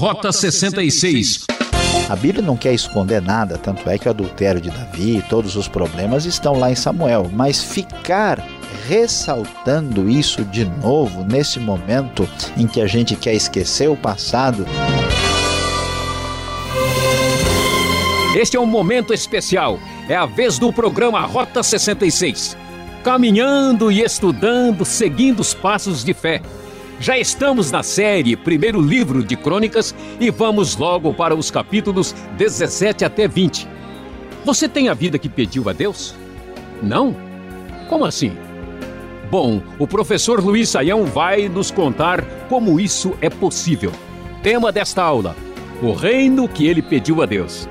Rota 66. A Bíblia não quer esconder nada, tanto é que o adultério de Davi e todos os problemas estão lá em Samuel, mas ficar ressaltando isso de novo nesse momento em que a gente quer esquecer o passado. Este é um momento especial. É a vez do programa Rota 66. Caminhando e estudando, seguindo os passos de fé. Já estamos na série Primeiro Livro de Crônicas e vamos logo para os capítulos 17 até 20. Você tem a vida que pediu a Deus? Não? Como assim? Bom, o professor Luiz Saião vai nos contar como isso é possível. Tema desta aula: O reino que ele pediu a Deus.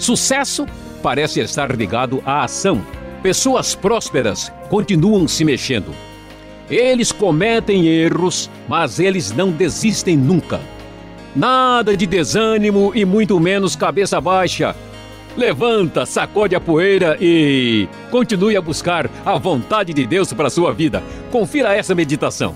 Sucesso parece estar ligado à ação. Pessoas prósperas continuam se mexendo. Eles cometem erros, mas eles não desistem nunca. Nada de desânimo e muito menos cabeça baixa. Levanta, sacode a poeira e continue a buscar a vontade de Deus para a sua vida. Confira essa meditação.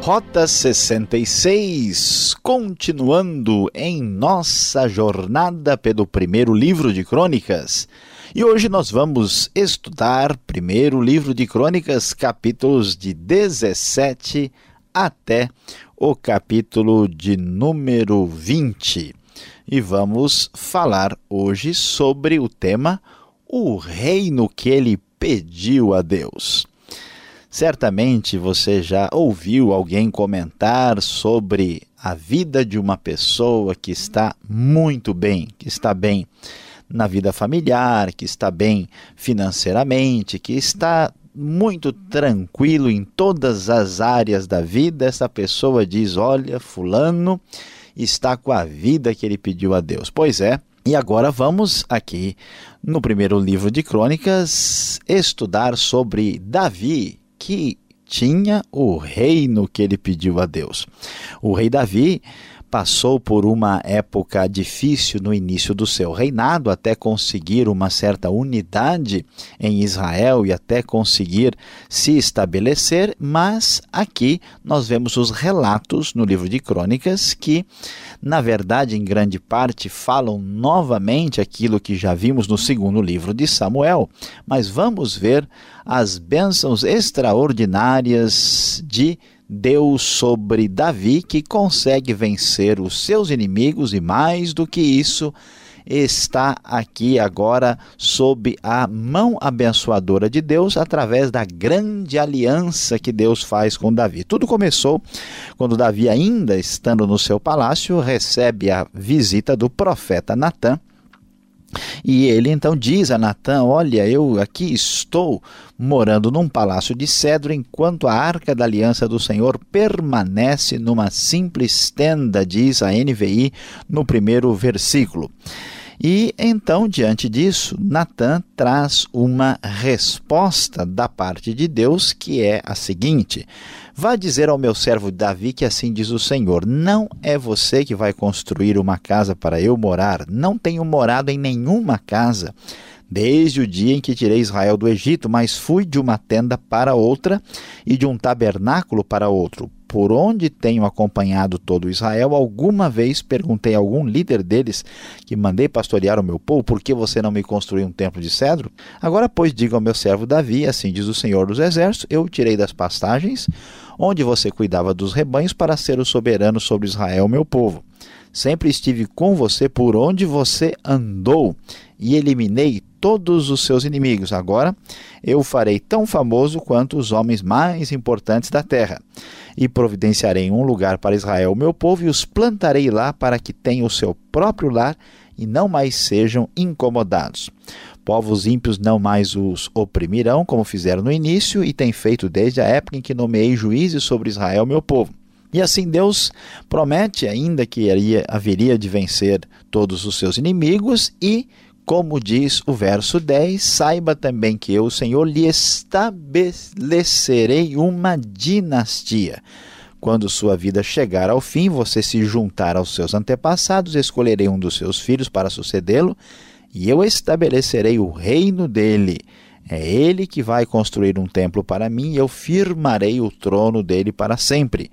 Rota 66, continuando em nossa jornada pelo primeiro livro de Crônicas. E hoje nós vamos estudar primeiro livro de Crônicas, capítulos de 17 até o capítulo de número 20. E vamos falar hoje sobre o tema O reino que ele pediu a Deus. Certamente você já ouviu alguém comentar sobre a vida de uma pessoa que está muito bem, que está bem na vida familiar, que está bem financeiramente, que está muito tranquilo em todas as áreas da vida. Essa pessoa diz: Olha, Fulano está com a vida que ele pediu a Deus. Pois é, e agora vamos aqui no primeiro livro de Crônicas estudar sobre Davi, que tinha o reino que ele pediu a Deus. O rei Davi passou por uma época difícil no início do seu reinado, até conseguir uma certa unidade em Israel e até conseguir se estabelecer, mas aqui nós vemos os relatos no livro de Crônicas que, na verdade, em grande parte falam novamente aquilo que já vimos no segundo livro de Samuel, mas vamos ver as bênçãos extraordinárias de Deus sobre Davi, que consegue vencer os seus inimigos e mais do que isso, está aqui agora sob a mão abençoadora de Deus através da grande aliança que Deus faz com Davi. Tudo começou quando Davi, ainda estando no seu palácio, recebe a visita do profeta Natã e ele então diz a Natã: Olha, eu aqui estou morando num palácio de cedro, enquanto a arca da aliança do Senhor permanece numa simples tenda, diz a NVI no primeiro versículo. E então, diante disso, Natã traz uma resposta da parte de Deus que é a seguinte: Vá dizer ao meu servo Davi que assim diz o Senhor: Não é você que vai construir uma casa para eu morar, não tenho morado em nenhuma casa desde o dia em que tirei Israel do Egito, mas fui de uma tenda para outra e de um tabernáculo para outro. Por onde tenho acompanhado todo Israel, alguma vez perguntei a algum líder deles que mandei pastorear o meu povo, por que você não me construiu um templo de cedro? Agora, pois, diga ao meu servo Davi, assim diz o Senhor dos Exércitos: Eu tirei das pastagens, onde você cuidava dos rebanhos, para ser o soberano sobre Israel, meu povo. Sempre estive com você por onde você andou e eliminei todos os seus inimigos. Agora eu o farei tão famoso quanto os homens mais importantes da terra. E providenciarei um lugar para Israel, meu povo, e os plantarei lá para que tenham o seu próprio lar e não mais sejam incomodados. Povos ímpios não mais os oprimirão, como fizeram no início, e têm feito desde a época em que nomeei juízes sobre Israel, meu povo. E assim Deus promete ainda que haveria de vencer todos os seus inimigos e como diz o verso 10, saiba também que eu, Senhor, lhe estabelecerei uma dinastia. Quando sua vida chegar ao fim, você se juntar aos seus antepassados, escolherei um dos seus filhos para sucedê-lo, e eu estabelecerei o reino dele. É ele que vai construir um templo para mim, e eu firmarei o trono dele para sempre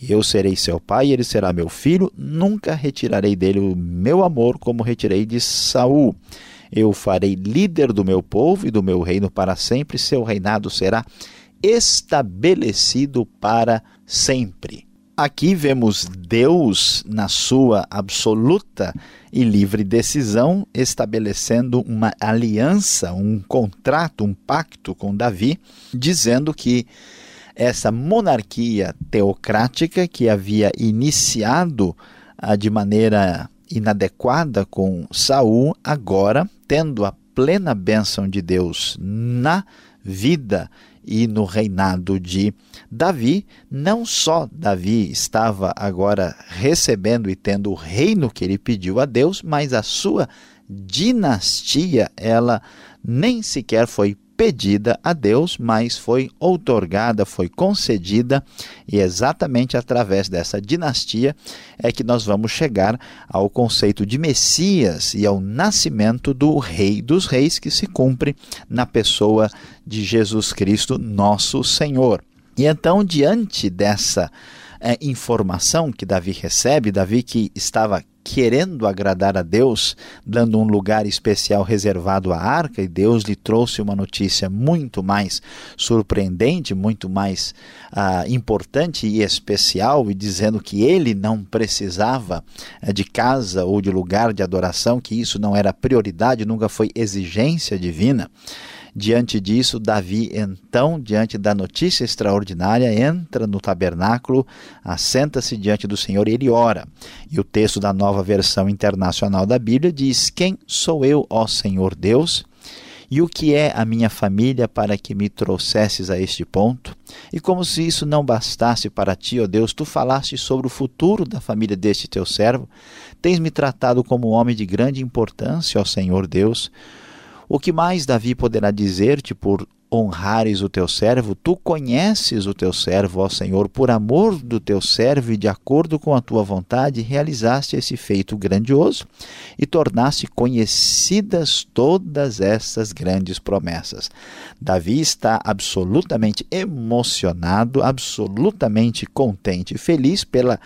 Eu serei seu pai, ele será meu filho, nunca retirarei dele o meu amor como retirei de Saul. Eu farei líder do meu povo e do meu reino para sempre, seu reinado será estabelecido para sempre. Aqui vemos Deus, na sua absoluta e livre decisão, estabelecendo uma aliança, um contrato, um pacto com Davi, dizendo que essa monarquia teocrática que havia iniciado ah, de maneira inadequada com Saul, agora, tendo a plena bênção de Deus na vida e no reinado de Davi, não só Davi estava agora recebendo e tendo o reino que ele pediu a Deus, mas a sua dinastia, ela nem sequer foi pedida a Deus, mas foi outorgada, foi concedida, e exatamente através dessa dinastia é que nós vamos chegar ao conceito de Messias e ao nascimento do Rei dos Reis, que se cumpre na pessoa de Jesus Cristo, nosso Senhor. E então, diante dessa é, informação que Davi recebe, Davi que estava querendo agradar a Deus, dando um lugar especial reservado à arca, e Deus lhe trouxe uma notícia muito mais surpreendente, muito mais ah, importante e especial, e dizendo que ele não precisava eh, de casa ou de lugar de adoração, que isso não era prioridade, nunca foi exigência divina. Diante disso, Davi, então, diante da notícia extraordinária, entra no tabernáculo, assenta-se diante do Senhor e ele ora. E o texto da nova versão internacional da Bíblia diz: Quem sou eu, ó Senhor Deus? E o que é a minha família para que me trouxesses a este ponto? E como se isso não bastasse para ti, ó Deus, tu falaste sobre o futuro da família deste teu servo. Tens me tratado como um homem de grande importância, ó Senhor Deus. O que mais Davi poderá dizer-te por honrares o teu servo? Tu conheces o teu servo, ó Senhor, por amor do teu servo e de acordo com a tua vontade, realizaste esse feito grandioso e tornaste conhecidas todas essas grandes promessas. Davi está absolutamente emocionado, absolutamente contente e feliz pela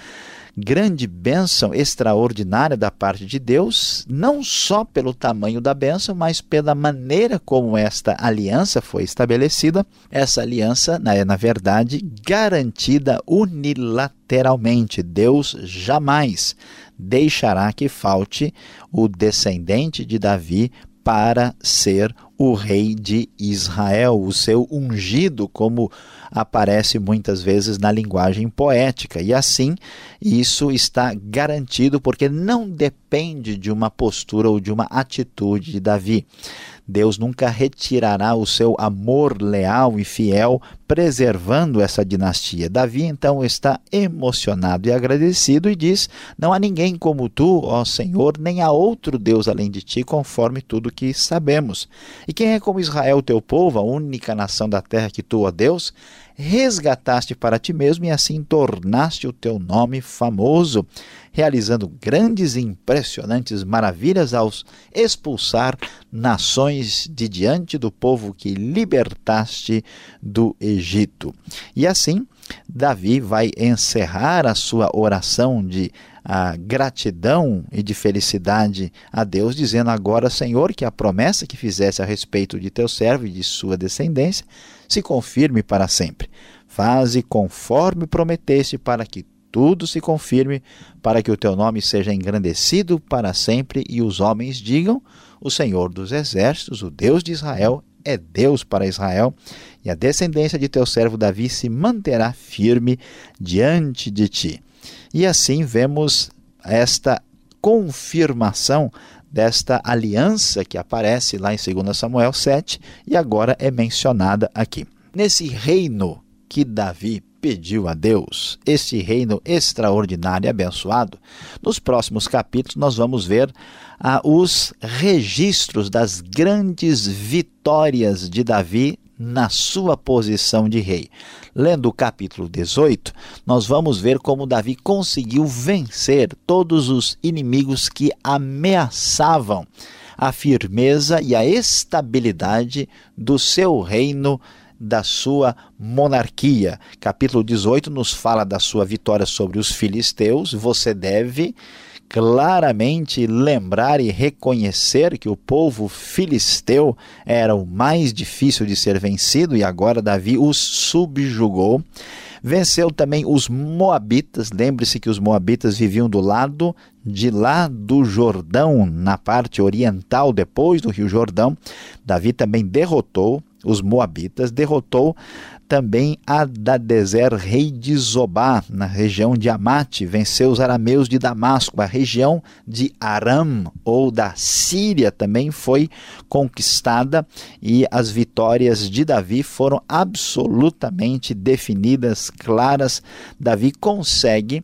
grande bênção extraordinária da parte de Deus, não só pelo tamanho da bênção, mas pela maneira como esta aliança foi estabelecida. Essa aliança é, na verdade, garantida unilateralmente. Deus jamais deixará que falte o descendente de Davi para ser o rei de Israel, o seu ungido, como aparece muitas vezes na linguagem poética. E assim, isso está garantido porque não depende de uma postura ou de uma atitude de Davi. Deus nunca retirará o seu amor leal e fiel, preservando essa dinastia. Davi então está emocionado e agradecido e diz: Não há ninguém como tu, ó Senhor, nem há outro Deus além de ti, conforme tudo que sabemos. E quem é como Israel, teu povo, a única nação da terra que tu, ó Deus, resgataste para ti mesmo e assim tornaste o teu nome famoso, realizando grandes e impressionantes maravilhas aos expulsar nações de diante do povo que libertaste do Egito. E assim, Davi vai encerrar a sua oração de a gratidão e de felicidade a Deus, dizendo agora, Senhor, que a promessa que fizesse a respeito de teu servo e de sua descendência se confirme para sempre. Faze conforme prometeste, para que tudo se confirme, para que o teu nome seja engrandecido para sempre e os homens digam: O Senhor dos exércitos, o Deus de Israel, é Deus para Israel, e a descendência de teu servo Davi se manterá firme diante de ti. E assim vemos esta confirmação desta aliança que aparece lá em 2 Samuel 7 e agora é mencionada aqui. Nesse reino que Davi pediu a Deus, esse reino extraordinário e abençoado, nos próximos capítulos nós vamos ver ah, os registros das grandes vitórias de Davi na sua posição de rei. Lendo o capítulo 18, nós vamos ver como Davi conseguiu vencer todos os inimigos que ameaçavam a firmeza e a estabilidade do seu reino da sua monarquia. Capítulo 18 nos fala da sua vitória sobre os filisteus. Você deve claramente lembrar e reconhecer que o povo filisteu era o mais difícil de ser vencido e agora Davi os subjugou. Venceu também os Moabitas. Lembre-se que os Moabitas viviam do lado de lá do Jordão, na parte oriental, depois do Rio Jordão. Davi também derrotou os Moabitas, derrotou também Adadezer, rei de Zobá, na região de Amate, venceu os arameus de Damasco. A região de Aram ou da Síria também foi conquistada e as vitórias de Davi foram absolutamente definidas, claras. Davi consegue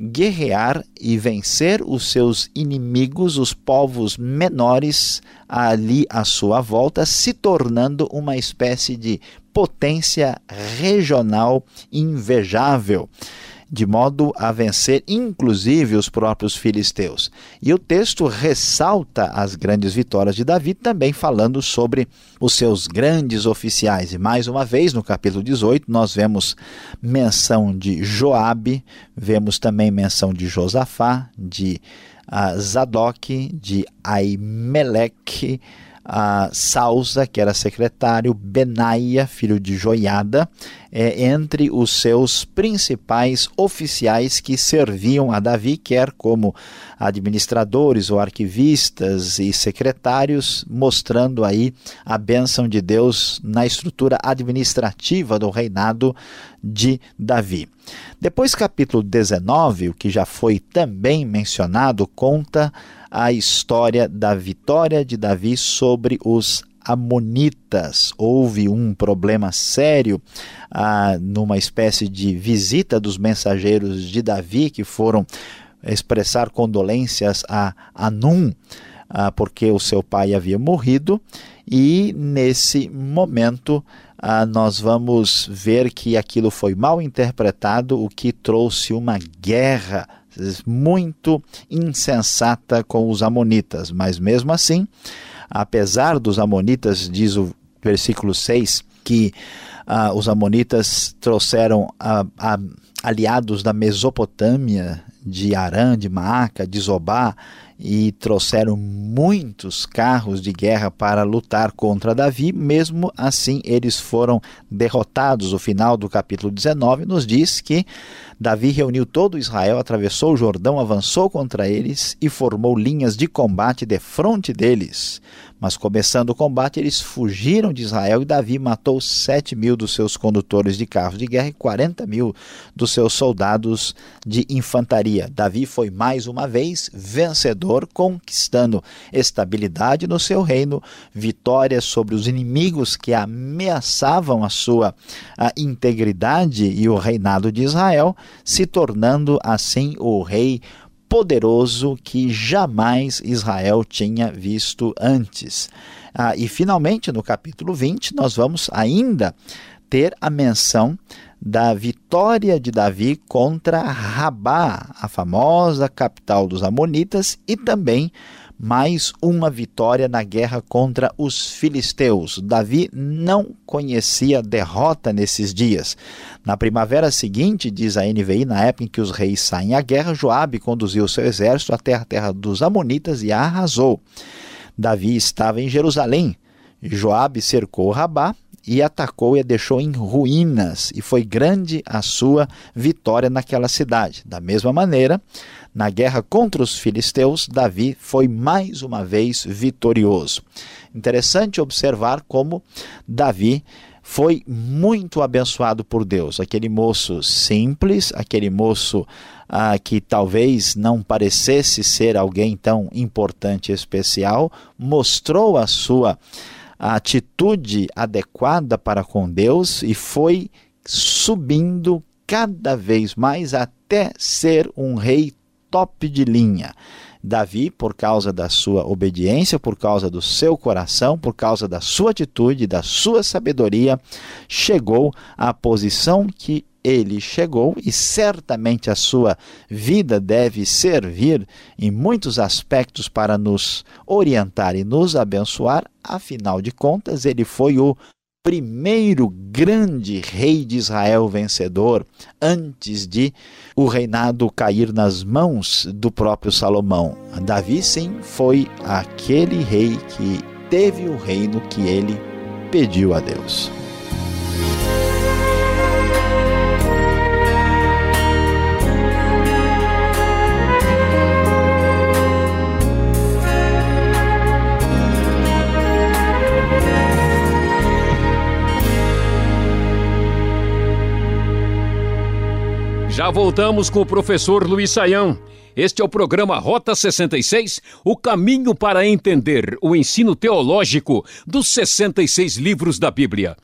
guerrear e vencer os seus inimigos, os povos menores ali à sua volta, se tornando uma espécie de potência regional invejável de modo a vencer inclusive os próprios filisteus. E o texto ressalta as grandes vitórias de Davi, também falando sobre os seus grandes oficiais. E mais uma vez, no capítulo 18, nós vemos menção de Joabe, vemos também menção de Josafá, de uh, Zadok, de Aimeleque, a Sausa, que era secretário, Benaia, filho de Joiada, é, entre os seus principais oficiais que serviam a Davi, quer como administradores ou arquivistas e secretários, mostrando aí a bênção de Deus na estrutura administrativa do reinado de Davi. Depois, capítulo 19, o que já foi também mencionado, conta a história da vitória de Davi sobre os Amonitas. Houve um problema sério ah, numa espécie de visita dos mensageiros de Davi que foram expressar condolências a Anum, ah, porque o seu pai havia morrido, e nesse momento ah, nós vamos ver que aquilo foi mal interpretado, o que trouxe uma guerra muito insensata com os Amonitas, mas mesmo assim, apesar dos Amonitas, diz o versículo 6, que uh, os Amonitas trouxeram uh, uh, aliados da Mesopotâmia, de Arã, de Maaca, de Zobá, e trouxeram muitos carros de guerra para lutar contra Davi, mesmo assim eles foram derrotados. O final do capítulo 19 nos diz que Davi reuniu todo Israel, atravessou o Jordão, avançou contra eles e formou linhas de combate de frente deles. Mas começando o combate, eles fugiram de Israel e Davi matou sete mil dos seus condutores de carros de guerra e quarenta mil dos seus soldados de infantaria. Davi foi mais uma vez vencedor, conquistando estabilidade no seu reino, vitórias sobre os inimigos que ameaçavam a sua a integridade e o reinado de Israel, se tornando assim o rei poderoso que jamais Israel tinha visto antes. Ah, e finalmente, no capítulo 20, nós vamos ainda ter a menção da vitória de Davi contra Rabá, a famosa capital dos Amonitas, e também mais uma vitória na guerra contra os filisteus. Davi não conhecia derrota nesses dias. Na primavera seguinte, diz a NVI, na época em que os reis saem à guerra, Joabe conduziu seu exército até a terra dos amonitas e a arrasou. Davi estava em Jerusalém. Joabe cercou Rabá e atacou e a deixou em ruínas, e foi grande a sua vitória naquela cidade. Da mesma maneira, na guerra contra os filisteus, Davi foi mais uma vez vitorioso. Interessante observar como Davi foi muito abençoado por Deus. Aquele moço simples, aquele moço ah, que talvez não parecesse ser alguém tão importante e especial, mostrou a sua a atitude adequada para com Deus e foi subindo cada vez mais até ser um rei top de linha. Davi, por causa da sua obediência, por causa do seu coração, por causa da sua atitude, da sua sabedoria, chegou à posição que ele chegou e certamente a sua vida deve servir em muitos aspectos para nos orientar e nos abençoar. Afinal de contas, ele foi o primeiro grande rei de Israel vencedor, antes de o reinado cair nas mãos do próprio Salomão. Davi, sim, foi aquele rei que teve o reino que ele pediu a Deus. Já voltamos com o professor Luiz Saião. Este é o programa Rota 66, o caminho para entender o ensino teológico dos 66 livros da Bíblia.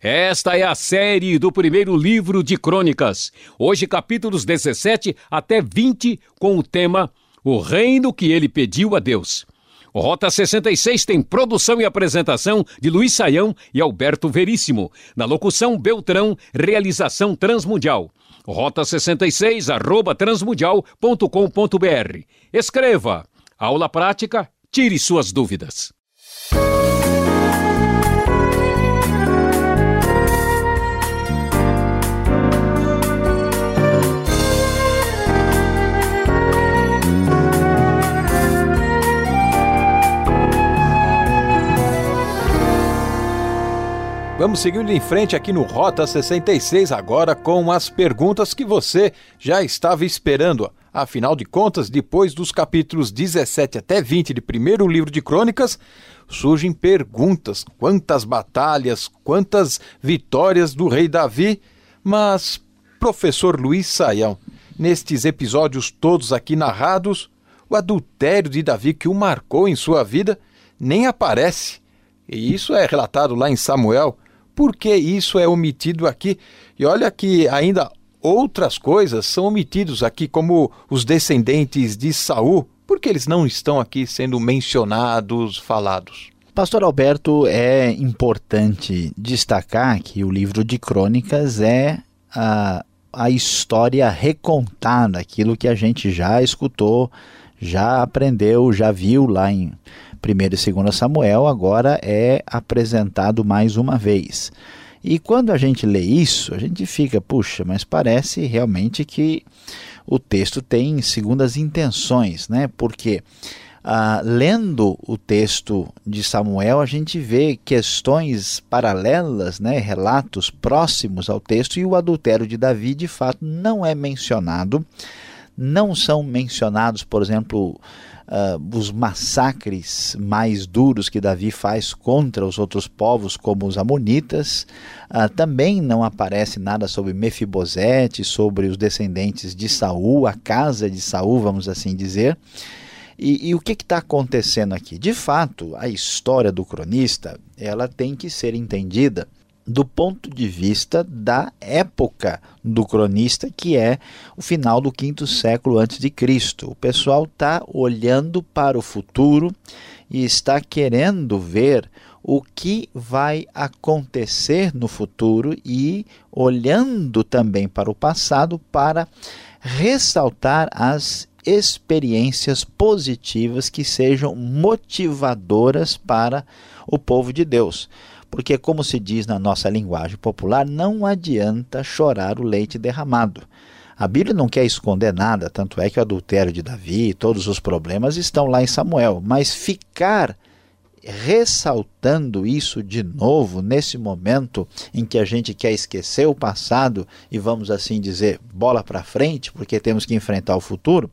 Esta é a série do primeiro livro de Crônicas. Hoje, capítulos 17 até 20, com o tema O Reino que ele pediu a Deus. O Rota 66 tem produção e apresentação de Luiz Saião e Alberto Veríssimo. Na locução Beltrão, realização Transmundial rota66 arroba transmundial.com.br. Escreva. Aula prática, tire suas dúvidas. Vamos seguindo em frente aqui no Rota 66 agora com as perguntas que você já estava esperando. Afinal de contas, depois dos capítulos 17 até 20 de primeiro livro de Crônicas, surgem perguntas: quantas batalhas, quantas vitórias do rei Davi? Mas, professor Luiz Saião, nestes episódios todos aqui narrados, o adultério de Davi que o marcou em sua vida nem aparece. E isso é relatado lá em Samuel, por que isso é omitido aqui? E olha que ainda outras coisas são omitidos aqui, como os descendentes de Saul. Por que eles não estão aqui sendo mencionados, falados? Pastor Alberto, é importante destacar que o livro de Crônicas é a, a história recontada, aquilo que a gente já escutou, já aprendeu, já viu lá em 1 e 2 Samuel agora é apresentado mais uma vez. E quando a gente lê isso, a gente fica, puxa, mas parece realmente que o texto tem segundas intenções, né? Porque ah, lendo o texto de Samuel, a gente vê questões paralelas, né? relatos próximos ao texto, e o adultério de Davi, de fato, não é mencionado. Não são mencionados, por exemplo, uh, os massacres mais duros que Davi faz contra os outros povos, como os Amonitas. Uh, também não aparece nada sobre Mefibosete, sobre os descendentes de Saul, a casa de Saul, vamos assim dizer. E, e, o que está acontecendo aqui? De fato, a história do cronista ela tem que ser entendida do ponto de vista da época do cronista, que é o final do quinto século antes de Cristo. O pessoal está olhando para o futuro e está querendo ver o que vai acontecer no futuro e olhando também para o passado para ressaltar as experiências positivas que sejam motivadoras para o povo de Deus. Porque, como se diz na nossa linguagem popular, não adianta chorar o leite derramado. A Bíblia não quer esconder nada, tanto é que o adultério de Davi, todos os problemas estão lá em Samuel, mas ficar ressaltando isso de novo nesse momento em que a gente quer esquecer o passado e vamos assim dizer bola para frente, porque temos que enfrentar o futuro.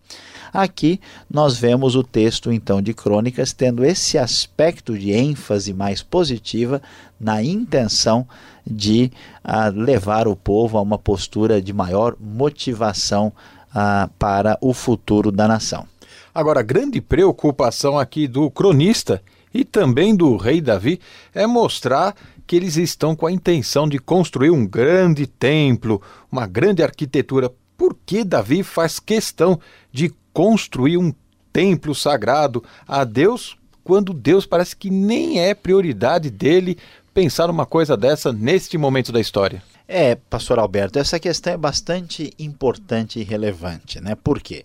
Aqui nós vemos o texto então de Crônicas tendo esse aspecto de ênfase mais positiva na intenção de uh, levar o povo a uma postura de maior motivação uh, para o futuro da nação. Agora, a grande preocupação aqui do cronista e também do rei Davi é mostrar que eles estão com a intenção de construir um grande templo, uma grande arquitetura. Por que Davi faz questão de construir um templo sagrado a Deus quando Deus parece que nem é prioridade dele pensar uma coisa dessa neste momento da história? É, pastor Alberto, essa questão é bastante importante e relevante, né? Por quê?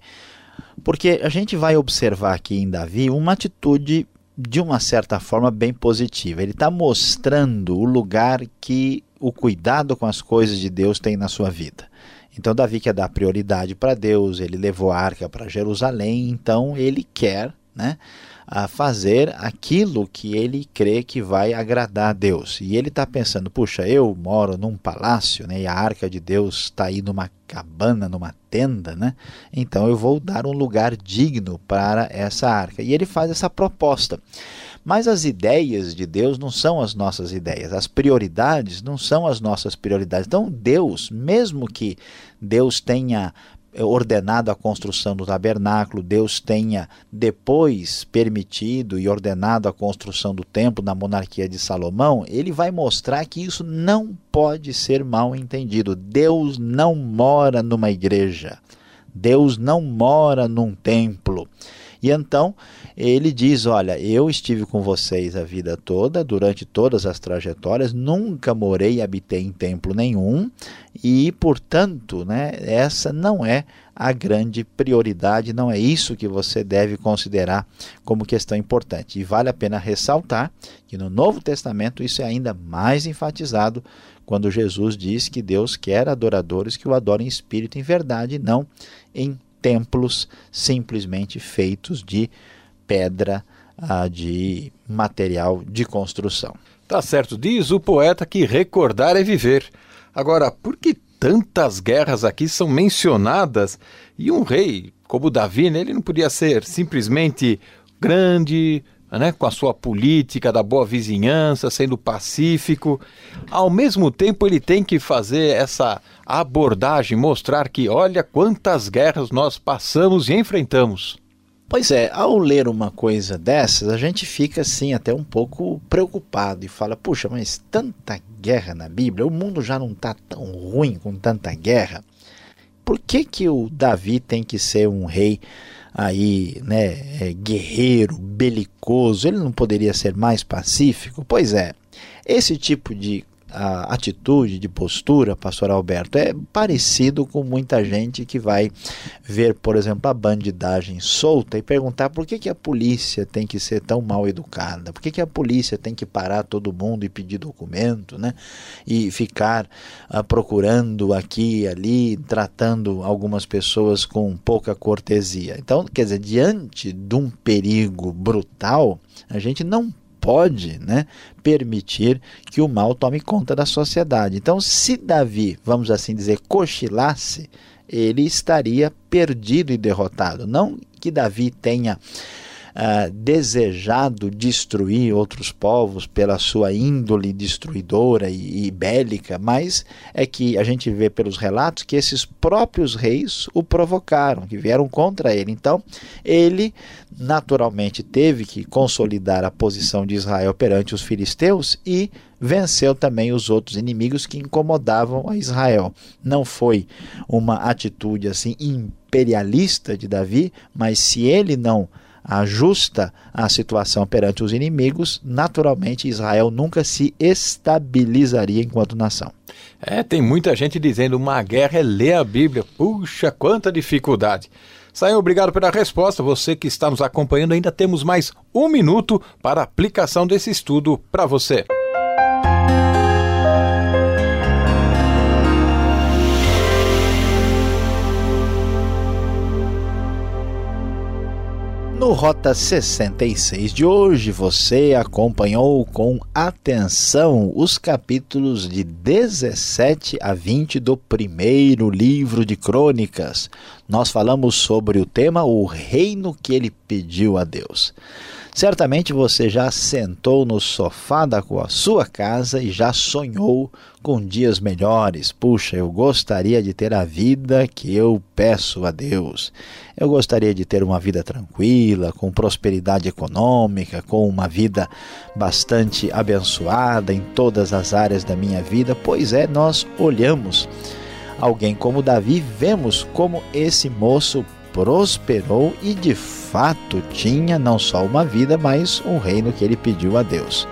Porque a gente vai observar aqui em Davi uma atitude de uma certa forma, bem positiva. Ele está mostrando o lugar que o cuidado com as coisas de Deus tem na sua vida. Então, Davi quer dar prioridade para Deus, ele levou a arca para Jerusalém, então ele quer né, a fazer aquilo que ele crê que vai agradar a Deus. E ele está pensando: puxa, eu moro num palácio né, e a arca de Deus está aí numa cabana, numa tenda, né? então eu vou dar um lugar digno para essa arca. E ele faz essa proposta. Mas as ideias de Deus não são as nossas ideias, as prioridades não são as nossas prioridades. Então, Deus, mesmo que Deus tenha ordenado a construção do tabernáculo, Deus tenha depois permitido e ordenado a construção do templo na monarquia de Salomão, ele vai mostrar que isso não pode ser mal entendido. Deus não mora numa igreja. Deus não mora num templo. E então ele diz: Olha, eu estive com vocês a vida toda, durante todas as trajetórias, nunca morei e habitei em templo nenhum, e portanto, né, essa não é a grande prioridade, não é isso que você deve considerar como questão importante. E vale a pena ressaltar que no Novo Testamento isso é ainda mais enfatizado quando Jesus diz que Deus quer adoradores que o adorem em espírito e em verdade, não em templos simplesmente feitos de pedra, ah, de material de construção. Tá certo, diz o poeta que recordar é viver. Agora, por que tantas guerras aqui são mencionadas e um rei como Davi, né, ele não podia ser simplesmente grande, né, com a sua política da boa vizinhança, sendo pacífico. Ao mesmo tempo, ele tem que fazer essa abordagem, mostrar que, olha quantas guerras nós passamos e enfrentamos. Pois é, ao ler uma coisa dessas, a gente fica assim até um pouco preocupado e fala: puxa, mas tanta guerra na Bíblia, o mundo já não está tão ruim com tanta guerra. Por que, que o Davi tem que ser um rei aí, né, é, guerreiro, belicoso? Ele não poderia ser mais pacífico? Pois é, esse tipo de a atitude, de postura, pastor Alberto, é parecido com muita gente que vai ver, por exemplo, a bandidagem solta e perguntar por que, que a polícia tem que ser tão mal educada, por que, que a polícia tem que parar todo mundo e pedir documento, né? E ficar uh, procurando aqui e ali, tratando algumas pessoas com pouca cortesia. Então, quer dizer, diante de um perigo brutal, a gente não pode né, permitir que o mal tome conta da sociedade. Então, se Davi, vamos assim dizer, cochilasse, ele estaria perdido e derrotado. Não que Davi tenha uh, desejado destruir outros povos pela sua índole destruidora e, e bélica, mas é que a gente vê pelos relatos que esses próprios reis o provocaram, que vieram contra ele. Então, ele naturalmente teve que consolidar a posição de Israel perante os filisteus e venceu também os outros inimigos que incomodavam a Israel. Não foi uma atitude assim imperialista de Davi, mas se ele não ajusta a situação perante os inimigos, naturalmente Israel nunca se estabilizaria enquanto nação. É, tem muita gente dizendo uma guerra é ler a Bíblia. Puxa, quanta dificuldade. Saia, obrigado pela resposta. Você que está nos acompanhando, ainda temos mais um minuto para a aplicação desse estudo para você. No Rota 66 de hoje, você acompanhou com atenção os capítulos de 17 a 20 do primeiro livro de Crônicas. Nós falamos sobre o tema O Reino que ele pediu a Deus. Certamente você já sentou no sofá da sua casa e já sonhou com dias melhores. Puxa, eu gostaria de ter a vida que eu peço a Deus. Eu gostaria de ter uma vida tranquila, com prosperidade econômica, com uma vida bastante abençoada em todas as áreas da minha vida. Pois é, nós olhamos alguém como Davi, vemos como esse moço prosperou e de fato tinha não só uma vida, mas um reino que ele pediu a Deus.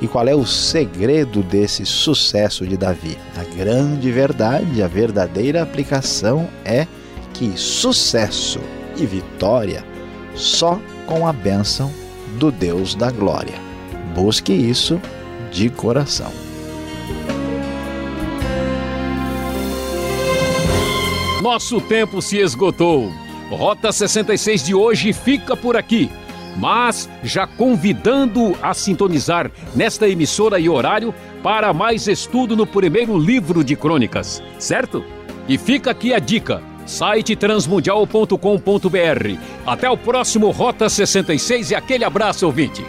E qual é o segredo desse sucesso de Davi? A grande verdade, a verdadeira aplicação é que sucesso e vitória só com a bênção do Deus da glória. Busque isso de coração. Nosso tempo se esgotou. Rota 66 de hoje fica por aqui. Mas já convidando a sintonizar nesta emissora e horário para mais estudo no primeiro livro de crônicas, certo? E fica aqui a dica: site transmundial.com.br. Até o próximo Rota 66 e aquele abraço, ouvinte.